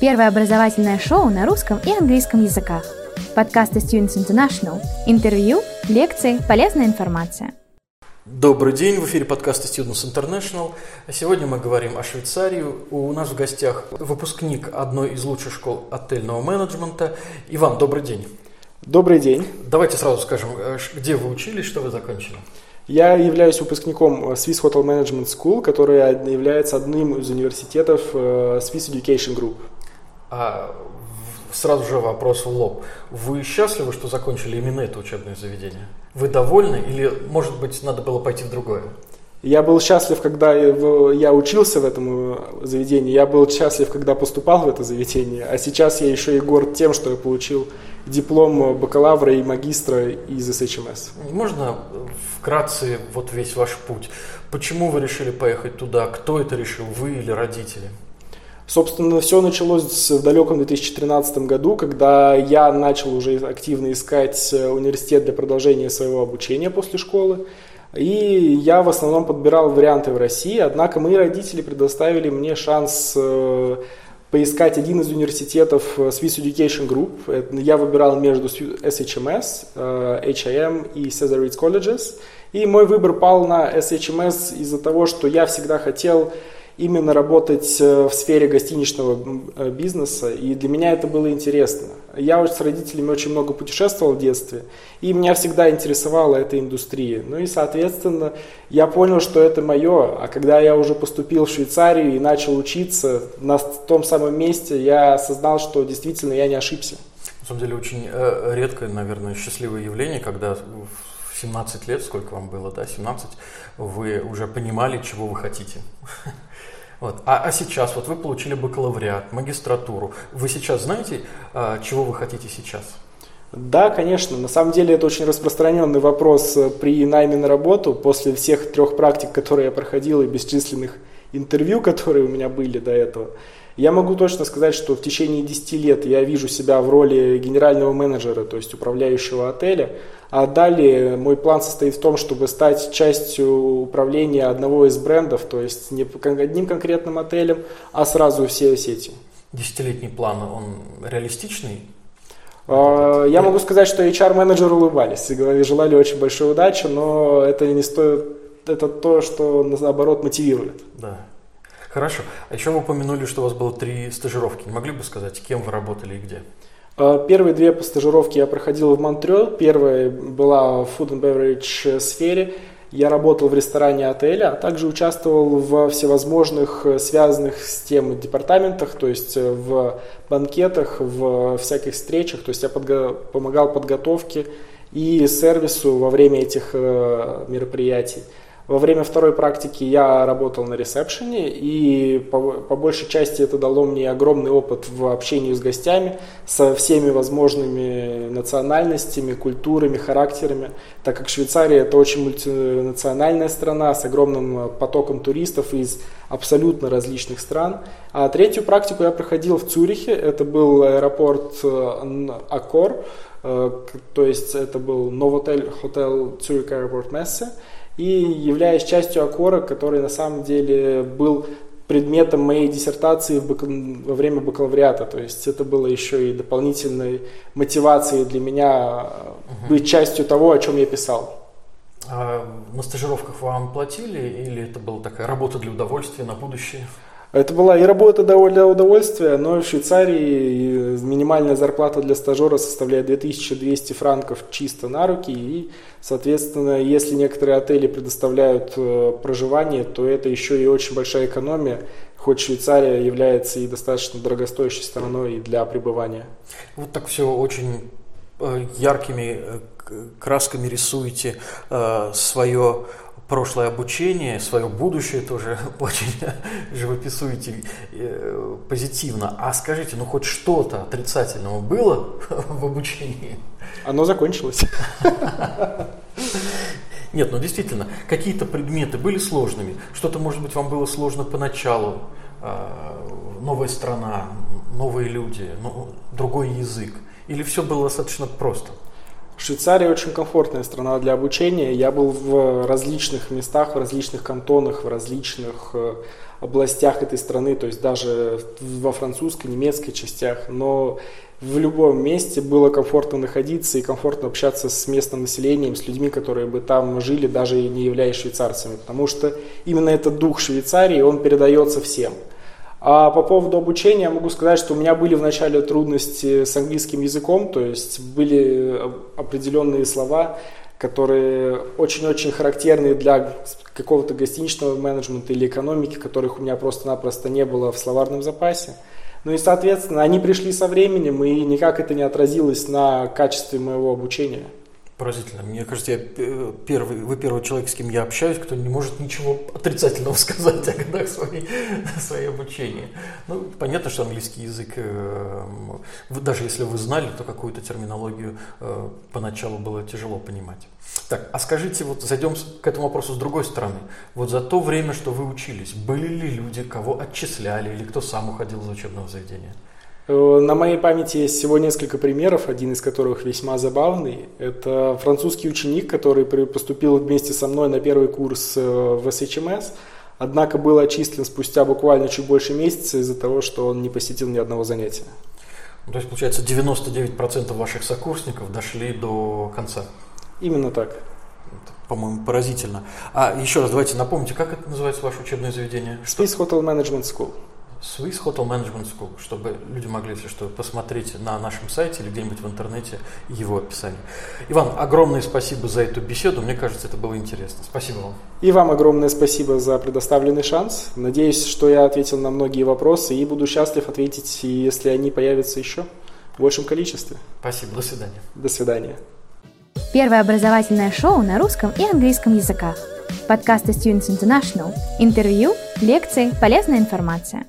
Первое образовательное шоу на русском и английском языках. Подкасты Students International. Интервью, лекции, полезная информация. Добрый день, в эфире подкаста Students International. Сегодня мы говорим о Швейцарии. У нас в гостях выпускник одной из лучших школ отельного менеджмента. Иван, добрый день. Добрый день. Давайте сразу скажем, э, где вы учились, что вы закончили? Я являюсь выпускником Swiss Hotel Management School, которая является одним из университетов э, Swiss Education Group. А сразу же вопрос в лоб. Вы счастливы, что закончили именно это учебное заведение? Вы довольны или, может быть, надо было пойти в другое? Я был счастлив, когда я учился в этом э, заведении, я был счастлив, когда поступал в это заведение, а сейчас я еще и горд тем, что я получил диплом бакалавра и магистра из СХМС. Можно вкратце вот весь ваш путь? Почему вы решили поехать туда? Кто это решил, вы или родители? Собственно, все началось в далеком 2013 году, когда я начал уже активно искать э, университет для продолжения своего обучения после школы. И я в основном подбирал варианты в России, однако мои родители предоставили мне шанс э, поискать один из университетов э, Swiss Education Group. Я выбирал между SHMS, HIM и Cesar Reeds Colleges. И мой выбор пал на SHMS из-за того, что я всегда хотел именно работать э, в сфере гостиничного э, бизнеса, и для меня это было интересно. Я с родителями очень много путешествовал в детстве, и меня всегда интересовала эта индустрия. Ну и, соответственно, я понял, что это мое, а когда я уже поступил в Швейцарию и начал учиться на том самом месте, я осознал, что действительно я не ошибся. На самом деле, очень э, редкое, наверное, счастливое явление, когда в 17 лет, сколько вам было, да, 17, вы уже понимали, чего вы хотите. Вот. А, а сейчас, вот вы получили бакалавриат, магистратуру. Вы сейчас знаете, а, чего вы хотите сейчас? Да, конечно. На самом деле это очень распространенный вопрос э, при найме на работу. После всех трех практик, которые я проходил, и бесчисленных интервью, которые у меня были до этого, я могу точно сказать, что в течение 10 лет я вижу себя в роли генерального менеджера, то есть управляющего отеля. А далее мой план состоит в том, чтобы стать частью управления одного из брендов, то есть не одним конкретным отелем, а сразу все сети. Десятилетний план, он реалистичный? А, я могу сказать, что HR-менеджеры улыбались и желали очень большой удачи, но это не стоит, это то, что наоборот мотивирует. Да. Хорошо. А еще вы упомянули, что у вас было три стажировки. Не могли бы сказать, кем вы работали и где? А, первые две стажировки я проходил в Монтрео. Первая была в food and beverage сфере. Я работал в ресторане отеля, а также участвовал в всевозможных э, связанных с тем департаментах, то есть э, в банкетах, в всяких встречах. То есть я подго- помогал подготовке и сервису во время этих э, мероприятий. Во время второй практики я работал на ресепшене, и по, по большей части это дало мне огромный опыт в общении с гостями, со всеми возможными национальностями, культурами, характерами, так как Швейцария это очень мультинациональная страна с огромным потоком туристов из абсолютно различных стран. А третью практику я проходил в Цюрихе, это был аэропорт э, Аккор, э, то есть это был Новотель Hotel Zurich Airport Messe, и являясь частью Акора, который на самом деле был предметом моей диссертации во время бакалавриата. То есть это было еще и дополнительной мотивацией для меня угу. быть частью того, о чем я писал. А на стажировках вам платили или это была такая работа для удовольствия на будущее? Это была и работа для удовольствия, но в Швейцарии минимальная зарплата для стажера составляет 2200 франков чисто на руки. И, соответственно, если некоторые отели предоставляют э, проживание, то это еще и очень большая экономия, хоть Швейцария является и достаточно дорогостоящей страной для пребывания. Вот так все очень э, яркими э, красками рисуете свое прошлое обучение, свое будущее тоже очень живописуете э, позитивно. А скажите, ну хоть что-то отрицательного было в обучении? Оно закончилось. Нет, ну действительно, какие-то предметы были сложными. Что-то, может быть, вам было сложно поначалу. А, новая страна, новые люди, ну, другой язык. Или все было достаточно просто? Швейцария очень комфортная страна для обучения. Я был в различных местах, в различных кантонах, в различных э, областях этой страны, то есть даже во французской, немецкой частях. Но в любом месте было комфортно находиться и комфортно общаться с местным населением, с людьми, которые бы там жили, даже не являясь швейцарцами. Потому что именно этот дух Швейцарии, он передается всем. А по поводу обучения могу сказать, что у меня были вначале трудности с английским языком, то есть были определенные слова, которые очень-очень характерны для какого-то гостиничного менеджмента или экономики, которых у меня просто-напросто не было в словарном запасе. Ну и, соответственно, они пришли со временем, и никак это не отразилось на качестве моего обучения. Поразительно. Мне кажется, я первый, вы первый человек, с кем я общаюсь, кто не может ничего отрицательного сказать о годах своей, своей обучения. Ну, понятно, что английский язык, э, даже если вы знали, то какую-то терминологию э, поначалу было тяжело понимать. Так, а скажите, вот зайдем к этому вопросу с другой стороны. Вот за то время, что вы учились, были ли люди, кого отчисляли или кто сам уходил из учебного заведения? Э, на моей памяти есть всего несколько примеров, один из которых весьма забавный. Это французский ученик, который поступил вместе со мной на первый курс э, в СХМС, однако был отчислен спустя буквально чуть больше месяца из-за того, что он не посетил ни одного занятия. То есть, получается, 99% ваших сокурсников дошли до конца? Именно так. Это, по-моему, поразительно. А еще раз давайте напомните, как это называется ваше учебное заведение? Swiss Hotel Management School. Swiss Hotel Management School, чтобы люди могли, если что, посмотреть на нашем сайте или где-нибудь в интернете его описание. Иван, огромное спасибо за эту беседу. Мне кажется, это было интересно. Спасибо вам. И вам огромное спасибо за предоставленный шанс. Надеюсь, что я ответил на многие вопросы и буду счастлив ответить, если они появятся еще в большем количестве. Спасибо. До свидания. До свидания. Первое образовательное шоу на русском и английском языках. Подкасты Students International. Интервью, лекции, полезная информация.